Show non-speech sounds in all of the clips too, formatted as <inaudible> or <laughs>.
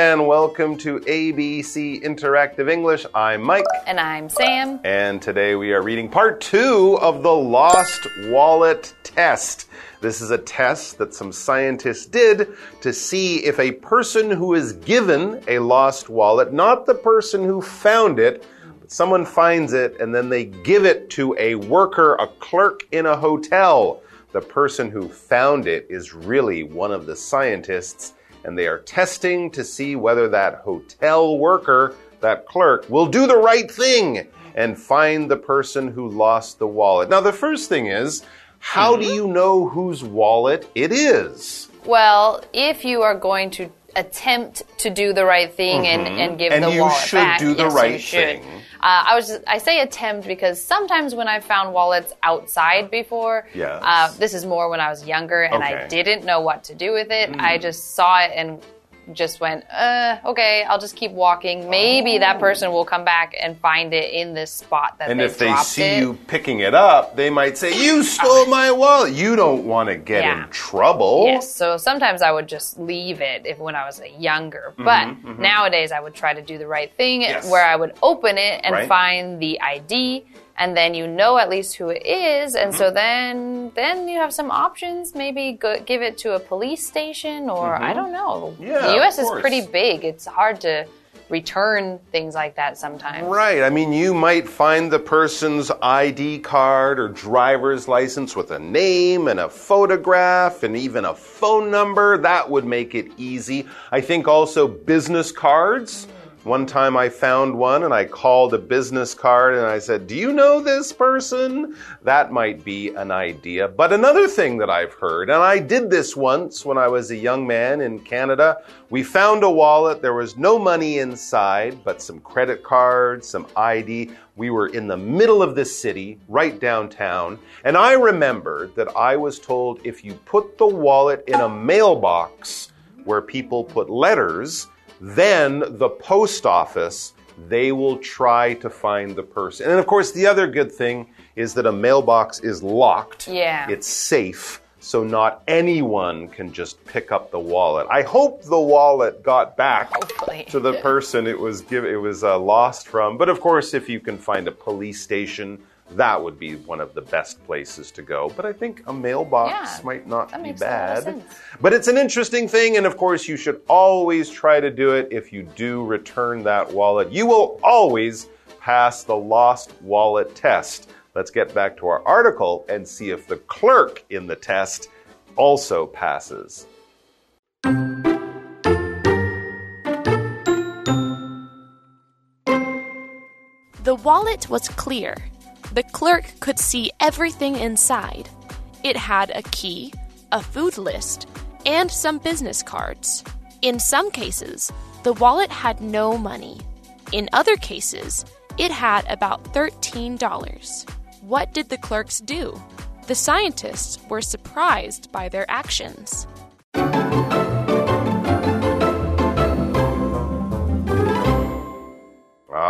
and welcome to ABC Interactive English. I'm Mike. And I'm Sam. And today we are reading part two of the Lost Wallet Test. This is a test that some scientists did to see if a person who is given a lost wallet, not the person who found it, but someone finds it and then they give it to a worker, a clerk in a hotel. The person who found it is really one of the scientists and they are testing to see whether that hotel worker, that clerk, will do the right thing and find the person who lost the wallet. Now, the first thing is, how do mm-hmm. you know whose wallet it is? Well, if you are going to attempt to do the right thing and, mm-hmm. and give And the you should do the yes, right thing. Uh, I was I say attempt because sometimes when I found wallets outside before, Yes. uh, this is more when I was younger and I Okay. Mm. didn't know what to do with it. I just saw it and just went, uh, okay, I'll just keep walking. Maybe that person will come back and find it in this spot that And they if they see it. you picking it up, they might say, You stole my wallet. You don't want to get Yeah. in trouble. Yes, so sometimes I would just leave it if when I was younger. But nowadays I would try to do the right thing Mm-hmm, Yes. where I would open it and Right. find the ID and then you know at least who it is and Mm-hmm. so then then you have some options maybe go, give it to a police station or I don't know. Mm-hmm. Yeah, the US is pretty big. It's hard to return things like that sometimes. Right. I mean, you might find the person's ID card or driver's license with a name and a photograph and even a phone number. That would make it easy. I think also business cards. One time I found one and I called a business card and I said, Do you know this person? That might be an idea. But another thing that I've heard, and I did this once when I was a young man in Canada, we found a wallet. There was no money inside, but some credit cards, some ID. We were in the middle of the city, right downtown. And I remembered that I was told if you put the wallet in a mailbox where people put letters, then the post office they will try to find the person. And of course, the other good thing is that a mailbox is locked. Yeah. It's safe, so not anyone can just pick up the wallet. I hope the wallet got back Hopefully. to the person it was give, it was uh, lost from. But of course, if you can find a police station, that would be one of the best places to go. But I think a mailbox Yeah, might not that be makes a lot of bad. sense. But it's an interesting thing, and of course, you should always try to do it if you do return that wallet. You will always pass the lost wallet test. Let's get back to our article and see if the clerk in the test also passes. The wallet was clear. The clerk could see everything inside. It had a key, a food list, and some business cards. In some cases, the wallet had no money. In other cases, it had about $13. What did the clerks do? The scientists were surprised by their actions.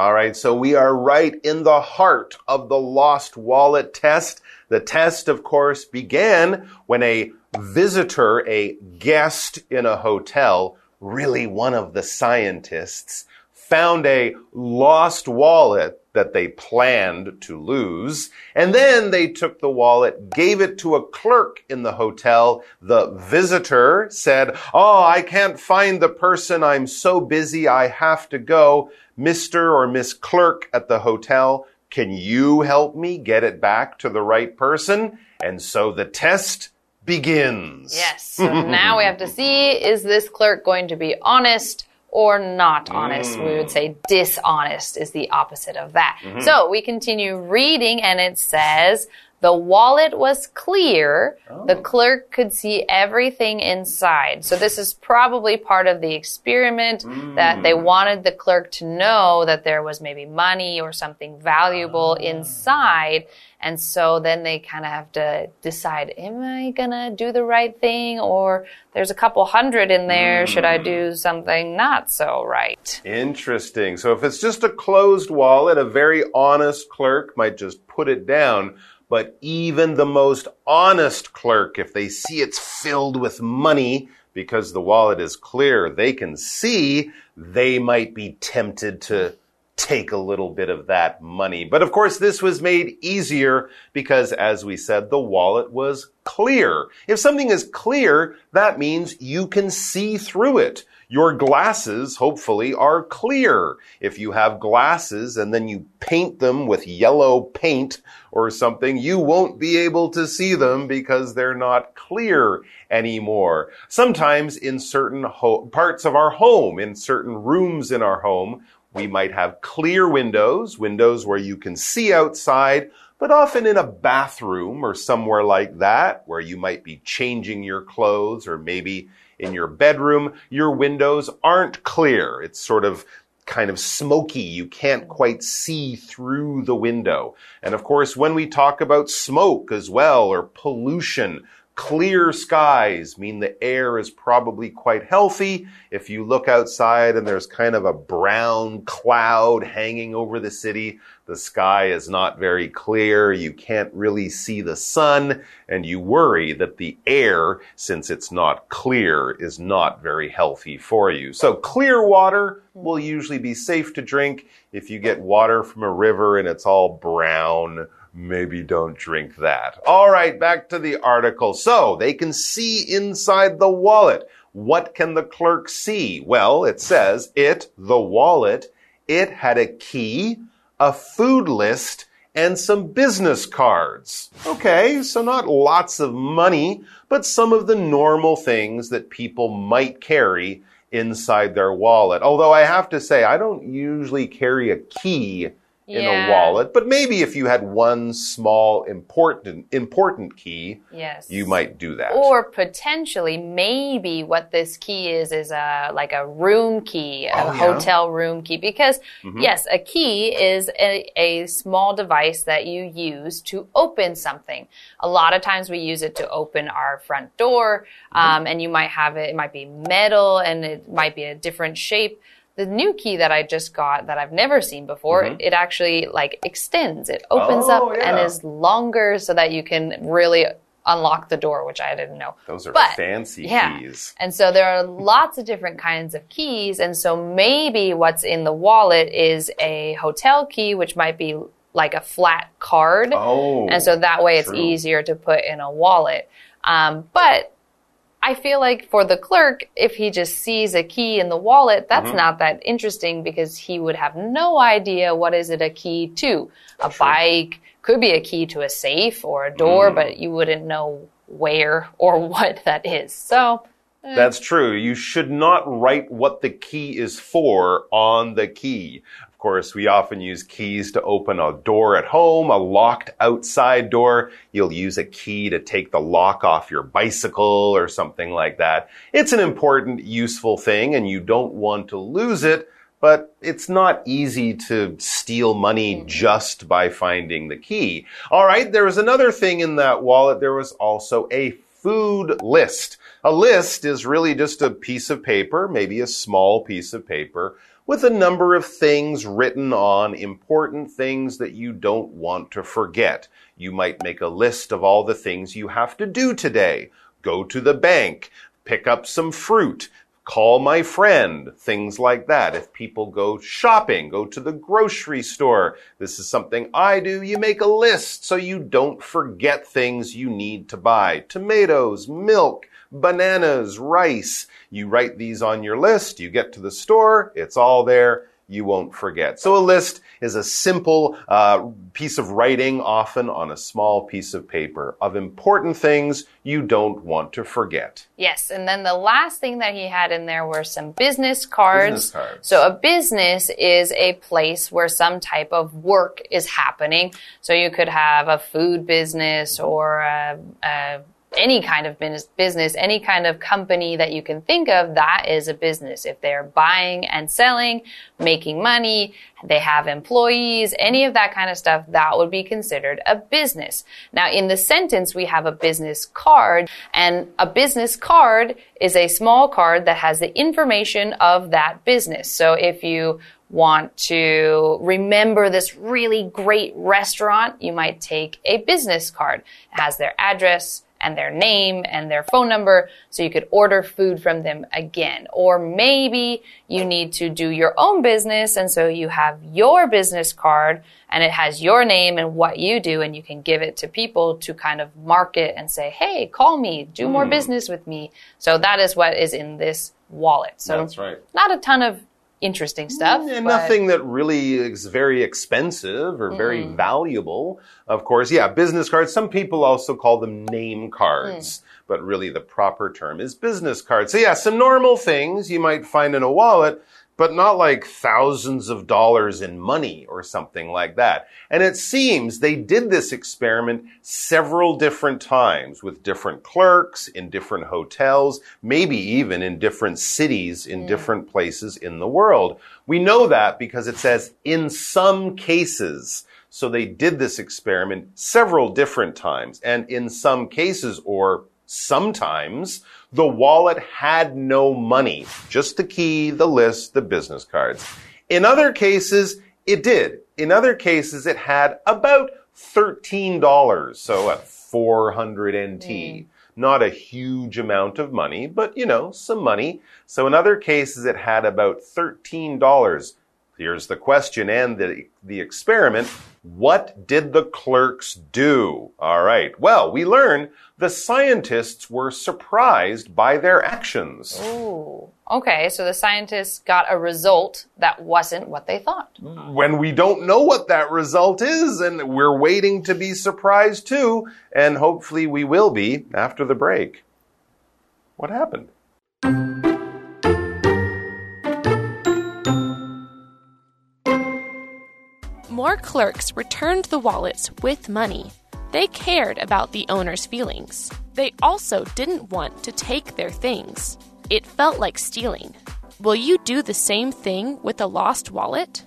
All right, so we are right in the heart of the lost wallet test. The test, of course, began when a visitor, a guest in a hotel, really one of the scientists, found a lost wallet that they planned to lose. And then they took the wallet, gave it to a clerk in the hotel. The visitor said, Oh, I can't find the person. I'm so busy. I have to go. Mr. or Miss Clerk at the hotel, can you help me get it back to the right person? And so the test begins. Yes. So now we have to see is this clerk going to be honest or not honest? We would mm. say dishonest is the opposite of that. Mm-hmm. So we continue reading and it says, the wallet was clear. The oh. clerk could see everything inside. So this is probably part of the experiment that they mm. wanted the clerk to know that there was maybe money or something valuable ah. inside. And so then they kind of have to decide, am I gonna do the right thing? Or there's a couple hundred in there. Should I do mm. something not so right? Interesting. So if it's just a closed wallet, a very honest clerk might just put it down. But even the most honest clerk, if they see it's filled with money, because the wallet is clear, they can see, they might be tempted to take a little bit of that money. But of course, this was made easier because, as we said, the wallet was clear. If something is clear, that means you can see through it. Your glasses, hopefully, are clear. If you have glasses and then you paint them with yellow paint or something, you won't be able to see them because they're not clear anymore. Sometimes in certain parts of our home, in certain rooms in our home, we might have clear windows, windows where you can see outside, but often in a bathroom or somewhere like that, where you might be changing your clothes or maybe in your bedroom, your windows aren't clear. It's sort of kind of smoky. You can't quite see through the window. And of course, when we talk about smoke as well or pollution, Clear skies mean the air is probably quite healthy. If you look outside and there's kind of a brown cloud hanging over the city, the sky is not very clear. You can't really see the sun and you worry that the air, since it's not clear, is not very healthy for you. So clear water will usually be safe to drink. If you get water from a river and it's all brown, maybe don't drink that. All right, back to the article. So they can see inside the wallet. What can the clerk see? Well, it says it, the wallet, it had a key, a food list, and some business cards. Okay, so not lots of money, but some of the normal things that people might carry inside their wallet. Although I have to say, I don't usually carry a key in Yeah. a wallet, but maybe if you had one small important important key, Yes. you might do that. Or potentially, maybe what this key is is a like a room key, a Oh, yeah? hotel room key. Because yes, a key is a, a small device that you use to open something. A lot of times we use it to open our front door, um, and you might have it. It might be metal, and it might be a different shape. The new key that I just got that I've never seen before, it actually like extends. It opens Oh, up and is longer so that you can really unlock the door, which I didn't know. Those are But, fancy yeah. keys. And so there are lots of different kinds of keys. And so maybe what's in the wallet is a hotel key, which might be like a flat card. Oh. and so that way it's true. easier to put in a wallet. Um, but I feel like for the clerk, if he just sees a key in the wallet, that's Mm-hmm. not that interesting because he would have no idea what is it a key to. A bike could be a key to a safe or a door, Mm. but you wouldn't know where or <laughs> what that is. So, That's true. You should not write what the key is for on the key. Of course, we often use keys to open a door at home, a locked outside door. You'll use a key to take the lock off your bicycle or something like that. It's an important, useful thing and you don't want to lose it. But it's not easy to steal money mm-hmm. just by finding the key. All right, there was another thing in that wallet. There was also a food list. A list is really just a piece of paper, maybe a small piece of paper, with a number of things written on, important things that you don't want to forget. You might make a list of all the things you have to do today. Go to the bank, pick up some fruit, call my friend, things like that. If people go shopping, go to the grocery store, this is something I do. You make a list so you don't forget things you need to buy. Tomatoes, milk, bananas, rice. You write these on your list. You get to the store. It's all there. You won't forget. So a list is a simple uh, piece of writing, often on a small piece of paper, of important things you don't want to forget. yes. And then the last thing that he had in there were some business cards. Business cards. So a business is a place where some type of work is happening. So you could have a food business or a, a any kind of business, any kind of company that you can think of, that is a business. If they're buying and selling, making money, they have employees, any of that kind of stuff, that would be considered a business. Now, in the sentence, we have a business card, and a business card is a small card that has the information of that business. So if you want to remember this really great restaurant, you might take a business card. It has their address and their name and their phone number so you could order food from them again. Or maybe you need to do your own business and so you have your business card and it has your name and what you do and you can give it to people to kind of market and say, "Hey, call me, do more Hmm. business with me." So that is what is in this wallet. So That's right. not a ton of interesting stuff. And but- nothing that really is very expensive or very Mm. valuable. Of course, yeah, business cards. Some people also call them name cards, Mm. but really the proper term is business cards. So, yeah, some normal things you might find in a wallet, but not like thousands of dollars in money or something like that. And it seems they did this experiment several different times with different clerks in different hotels, maybe even in different cities in mm. different places in the world. We know that because it says in some cases. So they did this experiment several different times. And in some cases, or sometimes, the wallet had no money, just the key, the list, the business cards. In other cases, it did. In other cases, it had about $13. So at 400 NT. Mm. Not a huge amount of money, but you know, some money. So in other cases, it had about $13. Here's the question and the, the experiment. What did the clerks do? All right. Well, we learn the scientists were surprised by their actions. Ooh. Okay, so the scientists got a result that wasn't what they thought. when we don't know what that result is, and we're waiting to be surprised too, and hopefully we will be after the break. What happened? More clerks returned the wallets with money. They cared about the owner's feelings. They also didn't want to take their things. It felt like stealing. Will you do the same thing with a lost wallet?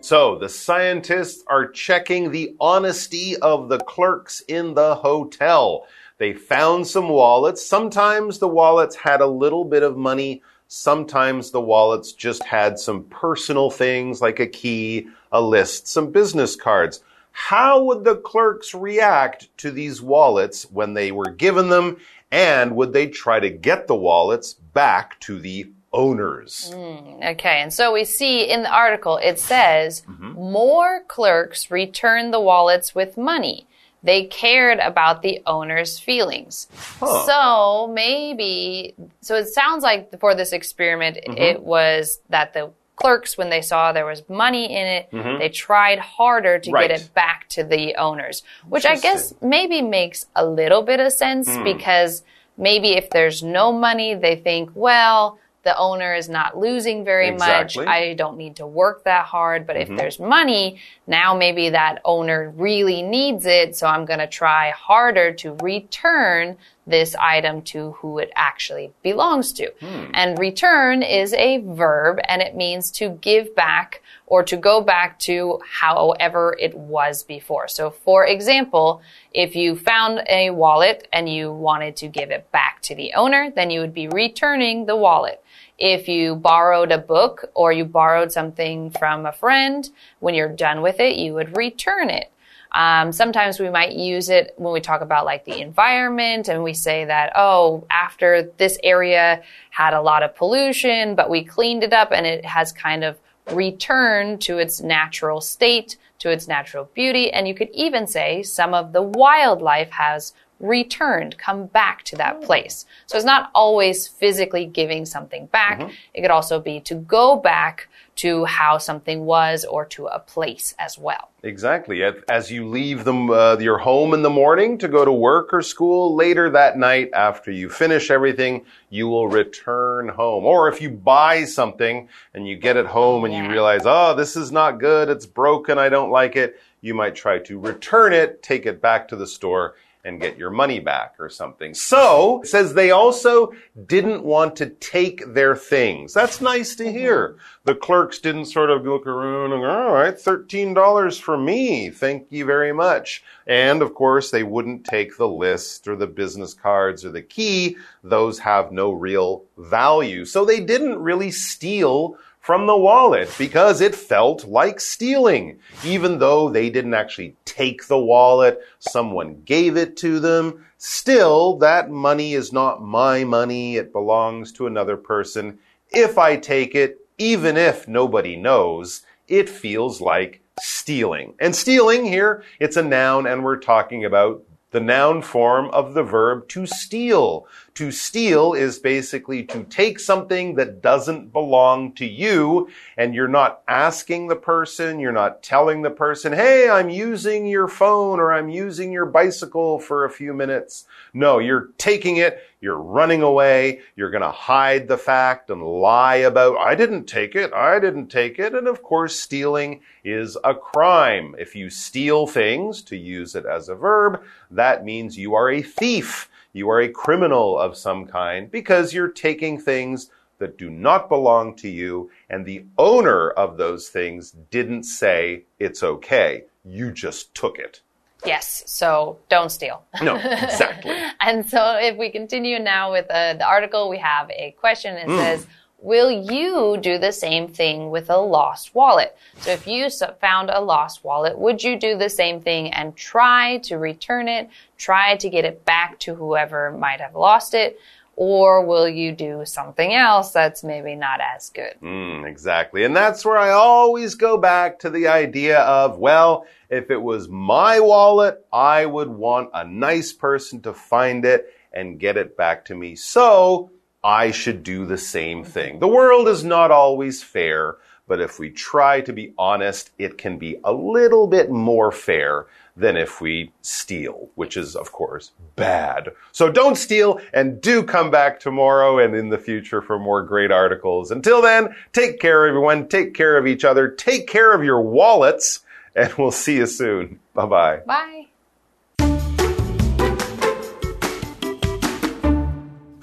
So the scientists are checking the honesty of the clerks in the hotel. They found some wallets. Sometimes the wallets had a little bit of money. Sometimes the wallets just had some personal things like a key, a list, some business cards. How would the clerks react to these wallets when they were given them? And would they try to get the wallets back to the owners? Hmm, okay, and so we see in the article it says mm-hmm. more clerks return the wallets with money. They cared about the owner's feelings. Huh. So maybe, so it sounds like for this experiment, mm-hmm. it was that the clerks, when they saw there was money in it, mm-hmm. they tried harder to Right. get it back to the owners, which I guess maybe makes a little bit of sense hmm. because maybe if there's no money, they think, well, the owner is not losing very Exactly. much. I don't need to work that hard. But if mm-hmm. there's money, now maybe that owner really needs it. So I'm going to try harder to return this item to who it actually belongs to. Hmm. And return is a verb and it means to give back or to go back to however it was before. So for example, if you found a wallet and you wanted to give it back to the owner, then you would be returning the wallet. If you borrowed a book or you borrowed something from a friend, when you're done with it, you would return it. Um, sometimes we might use it when we talk about like the environment and we say that, oh, after this area had a lot of pollution, but we cleaned it up and it has kind of returned to its natural state, to its natural beauty. And you could even say some of the wildlife has returned, come back to that place. So it's not always physically giving something back. It could also be to go back to how something was or to a place as well. Exactly. As- you leave them, uh, your home in the morning to go to work or school, later that night after you finish everything, you will return home. Or if you buy something and you get it home and you realize, oh, this is not good, it's broken, I don't like it, you might try to return it, take it back to the store, and get your money back or something. So, says they also didn't want to take their things. That's nice to hear. The clerks didn't sort of look around and, go, all right, $13 for me. Thank you very much. And of course, they wouldn't take the list or the business cards or the key. Those have no real value. So they didn't really steal from the wallet because it felt like stealing. Even though they didn't actually take the wallet, someone gave it to them. Still, that money is not my money. It belongs to another person. If I take it, even if nobody knows, it feels like stealing. And stealing here, it's a noun and we're talking about the noun form of the verb to steal. To steal is basically to take something that doesn't belong to you and you're not asking the person, you're not telling the person, hey, I'm using your phone or I'm using your bicycle for a few minutes. No, you're taking it, you're running away, you're going to hide the fact and lie about, I didn't take it, I didn't take it. And of course, stealing is a crime. If you steal things, to use it as a verb, that means you are a thief. You are a criminal of some kind because you're taking things that do not belong to you, and the owner of those things didn't say it's okay. You just took it. Yes, so don't steal. No, exactly. <laughs> and so if we continue now with uh, the article, we have a question. It Mm. says, Will you do the same thing with a lost wallet? So if you found a lost wallet, would you do the same thing and try to return it, try to get it back to whoever might have lost it? Or will you do something else that's maybe not as good? Mm, exactly. And that's where I always go back to the idea of, well, if it was my wallet, I would want a nice person to find it and get it back to me. So I should do the same thing. The world is not always fair, but if we try to be honest, it can be a little bit more fair than if we steal, which is, of course, bad. So don't steal and do come back tomorrow and in the future for more great articles. Until then, take care, everyone. Take care of each other. Take care of your wallets, and we'll see you soon. Bye bye. Bye.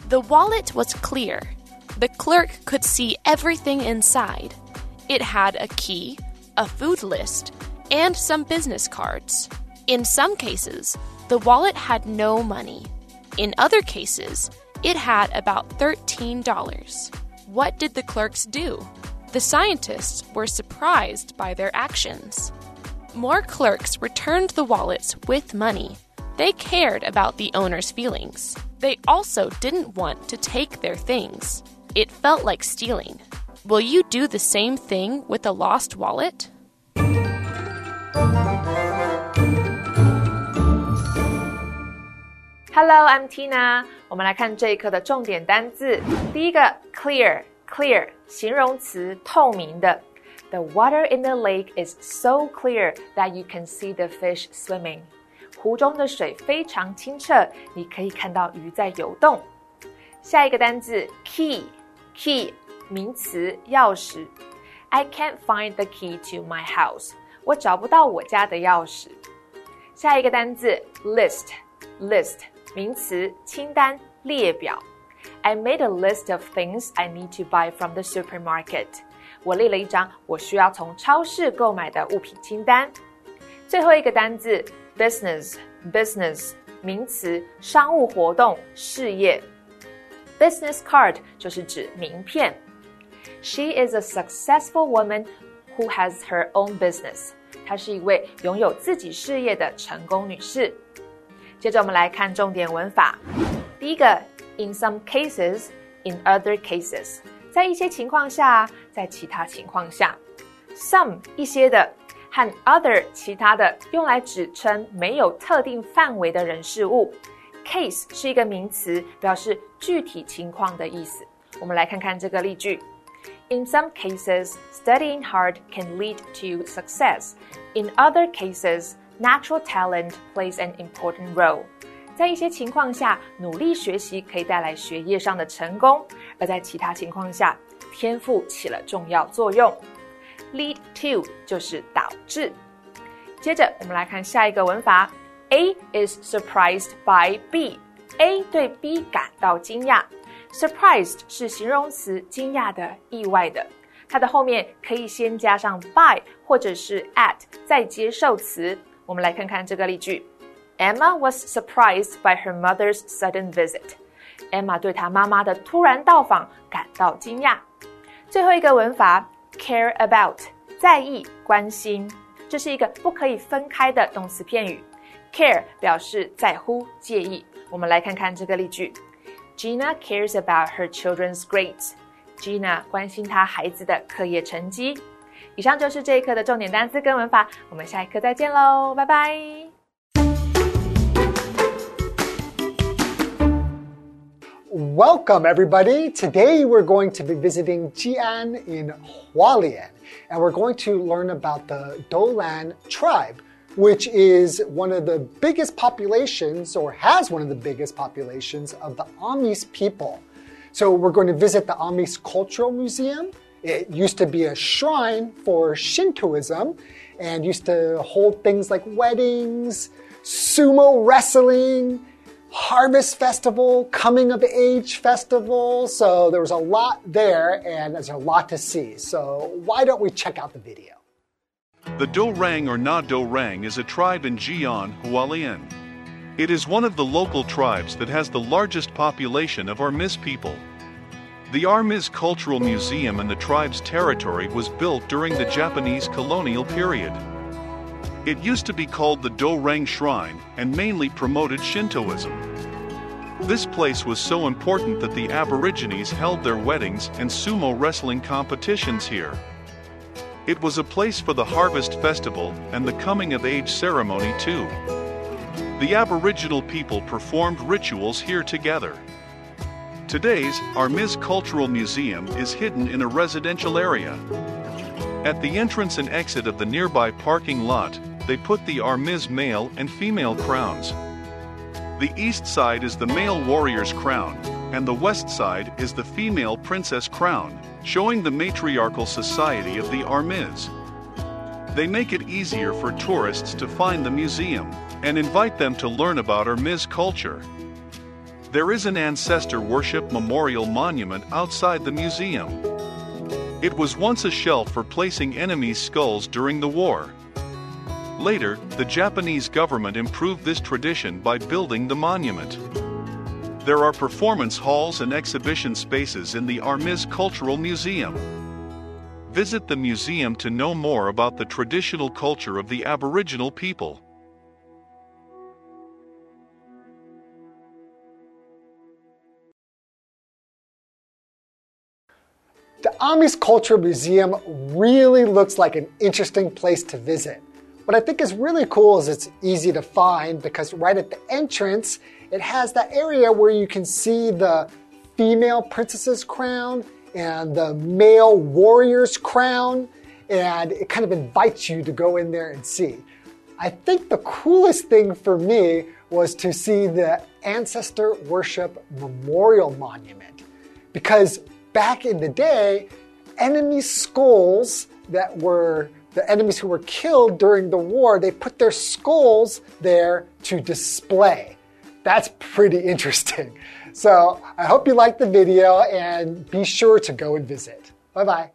The wallet was clear. The clerk could see everything inside. It had a key, a food list, and some business cards. In some cases, the wallet had no money. In other cases, it had about $13. What did the clerks do? The scientists were surprised by their actions. More clerks returned the wallets with money. They cared about the owner's feelings. They also didn't want to take their things. It felt like stealing. Will you do the same thing with a lost wallet? Hello, I'm Tina。我们来看这一课的重点单字。第一个，clear，clear，形容词，透明的。The water in the lake is so clear that you can see the fish swimming。 湖中的水非常清澈，你可以看到鱼在游动。下一个单字，key，key，名词，钥匙。I can't find the key to my house。我找不到我家的钥匙。下一个单字，list，list。名词，清单、列表。I made a list of things I need to buy from the supermarket。我列了一张我需要从超市购买的物品清单。最后一个单字，business，business，名词，商务活动、事业。Business card 就是指名片。She is a successful woman who has her own business。她是一位拥有自己事业的成功女士。接着我们来看重点文法。第一个，in some cases，in other cases，在一些情况下，在其他情况下。some 一些的和 other 其他的，用来指称没有特定范围的人事物。case 是一个名词，表示具体情况的意思。我们来看看这个例句。In some cases, studying hard can lead to success. In other cases, natural talent plays an important role. 在一些情况下，努力学习可以带来学业上的成功；而在其他情况下，天赋起了重要作用。Lead to 就是导致。接着，我们来看下一个文法。A is surprised by B. A 对 B 感到惊讶。Surprised 是形容词，惊讶的、意外的。它的后面可以先加上 by 或者是 at，再接受词。我们来看看这个例句：Emma was surprised by her mother's sudden visit. Emma 对她妈妈的突然到访感到惊讶。最后一个文法 care about，在意、关心，这是一个不可以分开的动词片语。care 表示在乎、介意。我们来看看这个例句：Gina cares about her children's grades。Gina 关心她孩子的课业成绩。以上就是这一课的重点单词跟文法，我们下一课再见喽，拜拜。Welcome, everybody. Today we're going to be visiting Jian in Hualien, and we're going to learn about the Dolan tribe, which is one of the biggest populations, or has one of the biggest populations, of the Amis people. So we're going to visit the Amis Cultural Museum. It used to be a shrine for Shintoism and used to hold things like weddings, sumo wrestling, Harvest Festival, Coming of Age Festival. So there was a lot there and there's a lot to see. So why don't we check out the video? The Dorang or Na Dorang is a tribe in Jian, Hualien. It is one of the local tribes that has the largest population of Amis people. The Amis Cultural Museum in the tribe's territory was built during the Japanese colonial period. It used to be called the Do-Rang Shrine and mainly promoted Shintoism. This place was so important that the Aborigines held their weddings and sumo wrestling competitions here. It was a place for the Harvest Festival and the Coming of Age ceremony, too. The Aboriginal people performed rituals here together. Today's Amis Cultural Museum is hidden in a residential area. At the entrance and exit of the nearby parking lot, they put the Amis male and female crowns. The east side is the male warrior's crown, and the west side is the female princess crown, showing the matriarchal society of the Amis. They make it easier for tourists to find the museum and invite them to learn about Amis culture. There is an ancestor worship memorial monument outside the museum. It was once a shelf for placing enemies' skulls during the war. Later, the Japanese government improved this tradition by building the monument. There are performance halls and exhibition spaces in the Amis Cultural Museum. Visit the museum to know more about the traditional culture of the Aboriginal people. The Amis Cultural Museum really looks like an interesting place to visit. What I think is really cool is it's easy to find because right at the entrance, it has that area where you can see the female princess's crown and the male warrior's crown, and it kind of invites you to go in there and see. I think the coolest thing for me was to see the Ancestor Worship Memorial Monument because back in the day, enemy skulls that were the enemies who were killed during the war, they put their skulls there to display. That's pretty <laughs> interesting. So I hope you liked the video and be sure to go and visit. Bye bye.